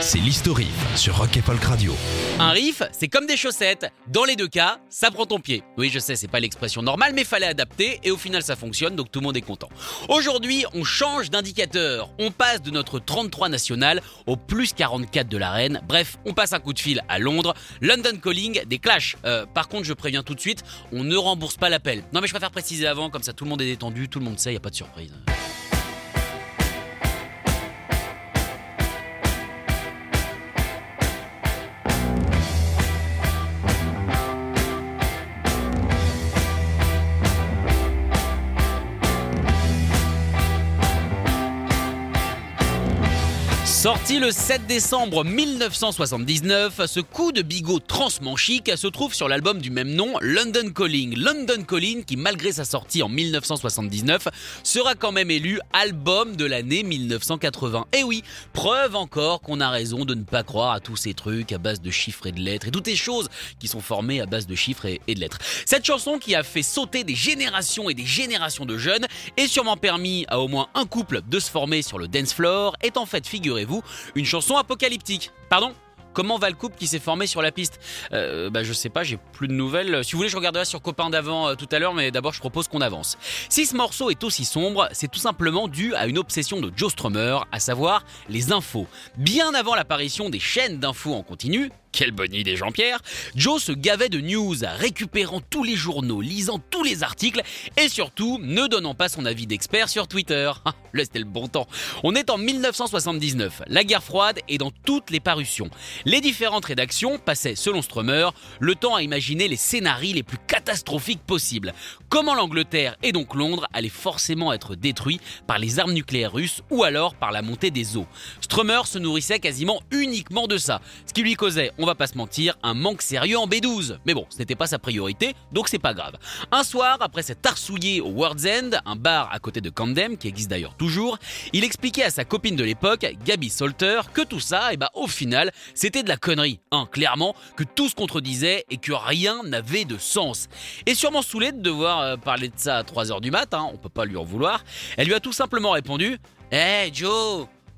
c'est l'historique sur Rock et Folk Radio. Un riff, c'est comme des chaussettes. Dans les deux cas, ça prend ton pied. Oui, je sais, c'est pas l'expression normale, mais fallait adapter et au final ça fonctionne, donc tout le monde est content. Aujourd'hui, on change d'indicateur. On passe de notre 33 national au plus 44 de l'arène. Bref, on passe un coup de fil à Londres. London Calling, des clashs. Euh, par contre, je préviens tout de suite, on ne rembourse pas l'appel. Non, mais je préfère préciser avant, comme ça tout le monde est détendu, tout le monde sait, y a pas de surprise. Sorti le 7 décembre 1979, ce coup de bigot transmanchique se trouve sur l'album du même nom, London Calling. London Calling, qui malgré sa sortie en 1979, sera quand même élu album de l'année 1980. Et oui, preuve encore qu'on a raison de ne pas croire à tous ces trucs à base de chiffres et de lettres, et toutes ces choses qui sont formées à base de chiffres et, et de lettres. Cette chanson qui a fait sauter des générations et des générations de jeunes, et sûrement permis à au moins un couple de se former sur le dance floor, est en fait, figurez-vous, une chanson apocalyptique. Pardon? Comment va le couple qui s'est formé sur la piste? Euh, Bah je sais pas, j'ai plus de nouvelles. Si vous voulez, je regarderai sur Copain d'avant euh, tout à l'heure, mais d'abord je propose qu'on avance. Si ce morceau est aussi sombre, c'est tout simplement dû à une obsession de Joe Strummer, à savoir les infos. Bien avant l'apparition des chaînes d'infos en continu, quelle bonne idée Jean-Pierre Joe se gavait de news, récupérant tous les journaux, lisant tous les articles et surtout ne donnant pas son avis d'expert sur Twitter. Ah, Là c'était le bon temps. On est en 1979, la guerre froide est dans toutes les parutions. Les différentes rédactions passaient, selon Strummer, le temps à imaginer les scénarios les plus catastrophiques possibles. Comment l'Angleterre et donc Londres allaient forcément être détruits par les armes nucléaires russes ou alors par la montée des eaux. Strummer se nourrissait quasiment uniquement de ça, ce qui lui causait, va pas se mentir, un manque sérieux en B12. Mais bon, ce n'était pas sa priorité, donc c'est pas grave. Un soir, après s'être arsouillé au World's End, un bar à côté de Camden, qui existe d'ailleurs toujours, il expliquait à sa copine de l'époque, Gabby Salter, que tout ça, et bah au final, c'était de la connerie. Hein, clairement, que tout se contredisait et que rien n'avait de sens. Et sûrement saoulé de devoir euh, parler de ça à 3h du mat, hein, on peut pas lui en vouloir, elle lui a tout simplement répondu Hé Joe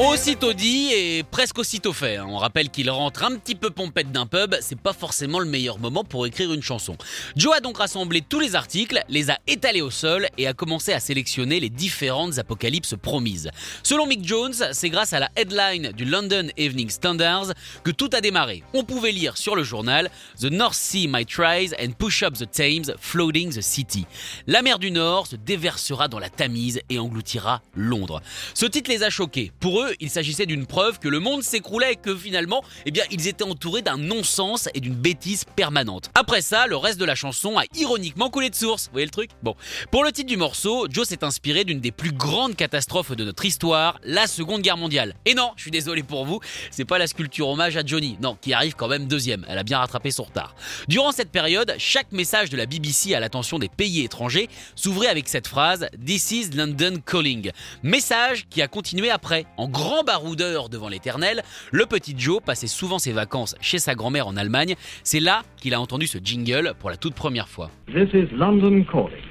Aussitôt dit et presque aussitôt fait. hein. On rappelle qu'il rentre un petit peu pompette d'un pub, c'est pas forcément le meilleur moment pour écrire une chanson. Joe a donc rassemblé tous les articles, les a étalés au sol et a commencé à sélectionner les différentes apocalypses promises. Selon Mick Jones, c'est grâce à la headline du London Evening Standards que tout a démarré. On pouvait lire sur le journal The North Sea might rise and push up the Thames, floating the city. La mer du Nord se déversera dans la Tamise et engloutira Londres. Ce titre les a choqués. Pour eux, il s'agissait d'une preuve que le monde s'écroulait et que finalement, eh bien, ils étaient entourés d'un non-sens et d'une bêtise permanente. Après ça, le reste de la chanson a ironiquement coulé de source. Vous voyez le truc? Bon. Pour le titre du morceau, Joe s'est inspiré d'une des plus grandes catastrophes de notre histoire, la Seconde Guerre mondiale. Et non, je suis désolé pour vous, c'est pas la sculpture hommage à Johnny, non, qui arrive quand même deuxième. Elle a bien rattrapé son retard. Durant cette période, chaque message de la BBC à l'attention des pays étrangers s'ouvrait avec cette phrase This is London calling. Message qui a continué après. En baroudeur devant l'éternel, le petit Joe passait souvent ses vacances chez sa grand-mère en Allemagne. C'est là qu'il a entendu ce jingle pour la toute première fois. This is London calling.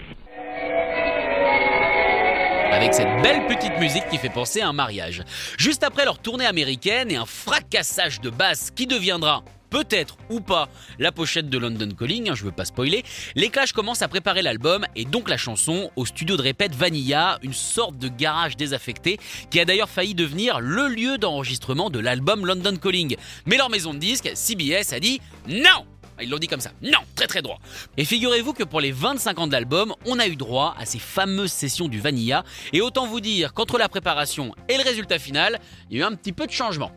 avec cette belle petite musique qui fait penser à un mariage. Juste après leur tournée américaine et un fracassage de basse qui deviendra peut-être ou pas la pochette de London Calling, hein, je veux pas spoiler, les Clash commencent à préparer l'album et donc la chanson au studio de répète Vanilla, une sorte de garage désaffecté qui a d'ailleurs failli devenir le lieu d'enregistrement de l'album London Calling. Mais leur maison de disques, CBS, a dit non ils l'ont dit comme ça. Non, très très droit. Et figurez-vous que pour les 25 ans de l'album, on a eu droit à ces fameuses sessions du Vanilla. Et autant vous dire qu'entre la préparation et le résultat final, il y a eu un petit peu de changement.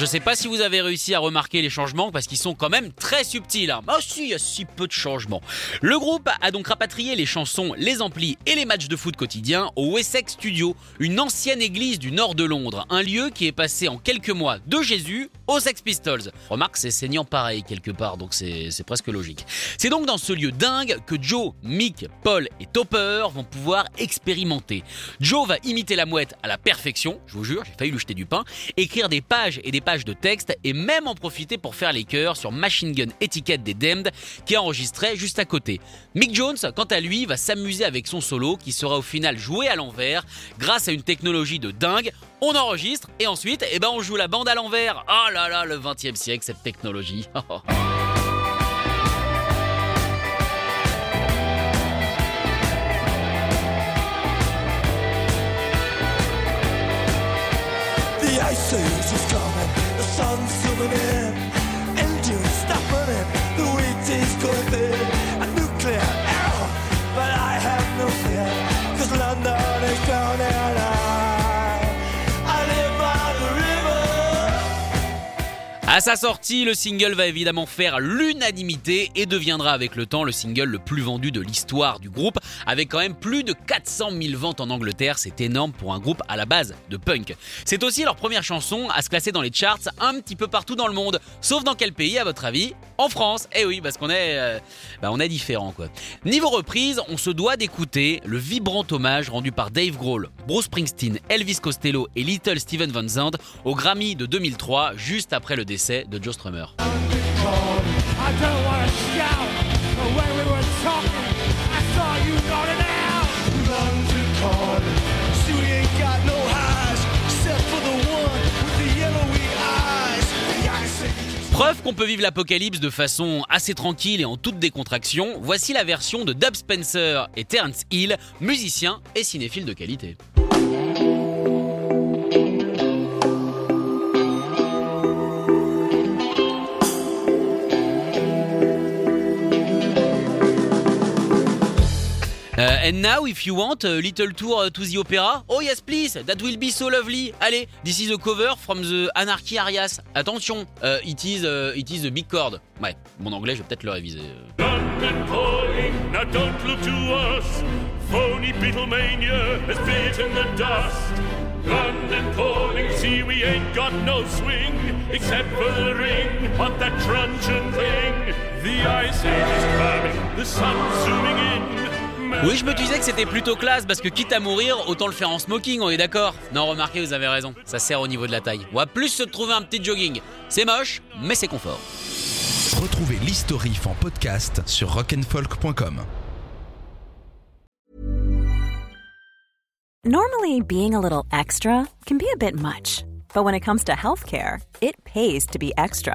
Je sais pas si vous avez réussi à remarquer les changements parce qu'ils sont quand même très subtils. Hein. Ah si, il y a si peu de changements. Le groupe a donc rapatrié les chansons, les amplis et les matchs de foot quotidiens au Wessex Studio, une ancienne église du nord de Londres, un lieu qui est passé en quelques mois de Jésus aux Sex Pistols. Remarque, c'est saignant pareil quelque part, donc c'est presque logique. C'est donc dans ce lieu dingue que Joe, Mick, Paul et Topper vont pouvoir expérimenter. Joe va imiter la mouette à la perfection, je vous jure, j'ai failli lui jeter du pain, écrire des pages et des pages de texte et même en profiter pour faire les chœurs sur Machine Gun Etiquette des Damned qui enregistrait juste à côté. Mick Jones, quant à lui, va s'amuser avec son solo qui sera au final joué à l'envers grâce à une technologie de dingue. On enregistre et ensuite, eh ben, on joue la bande à l'envers. Oh là là, le 20e siècle, cette technologie. À sa sortie, le single va évidemment faire l'unanimité et deviendra avec le temps le single le plus vendu de l'histoire du groupe, avec quand même plus de 400 000 ventes en Angleterre, c'est énorme pour un groupe à la base de punk. C'est aussi leur première chanson à se classer dans les charts un petit peu partout dans le monde, sauf dans quel pays à votre avis? En France, eh oui, parce qu'on est, euh, bah on est différent quoi. Niveau reprise, on se doit d'écouter le vibrant hommage rendu par Dave Grohl, Bruce Springsteen, Elvis Costello et Little Steven Van Zandt au Grammy de 2003, juste après le décès de Joe Strummer. Preuve qu'on peut vivre l'apocalypse de façon assez tranquille et en toute décontraction, voici la version de Dub Spencer et Terence Hill, musiciens et cinéphiles de qualité. And now, if you want a little tour to the opera, oh yes, please, that will be so lovely. Allez, this is a cover from the Anarchy Arias. Attention, uh, it is uh, it is a big chord. Ouais, mon anglais, je vais peut-être le réviser. London calling, now don't look to us. Phony Beatlemania has bitten the dust. London calling, see we ain't got no swing except for the ring on that truncheon thing. The ice age is coming, the sun's zooming in. Oui, je me disais que c'était plutôt classe parce que quitte à mourir, autant le faire en smoking, on est d'accord Non, remarquez, vous avez raison, ça sert au niveau de la taille. On va plus se trouver un petit jogging. C'est moche, mais c'est confort. Retrouvez l'historif en podcast sur rock'n'folk.com. Normally, being a little extra can be a bit much, but when it comes to healthcare, it pays to be extra.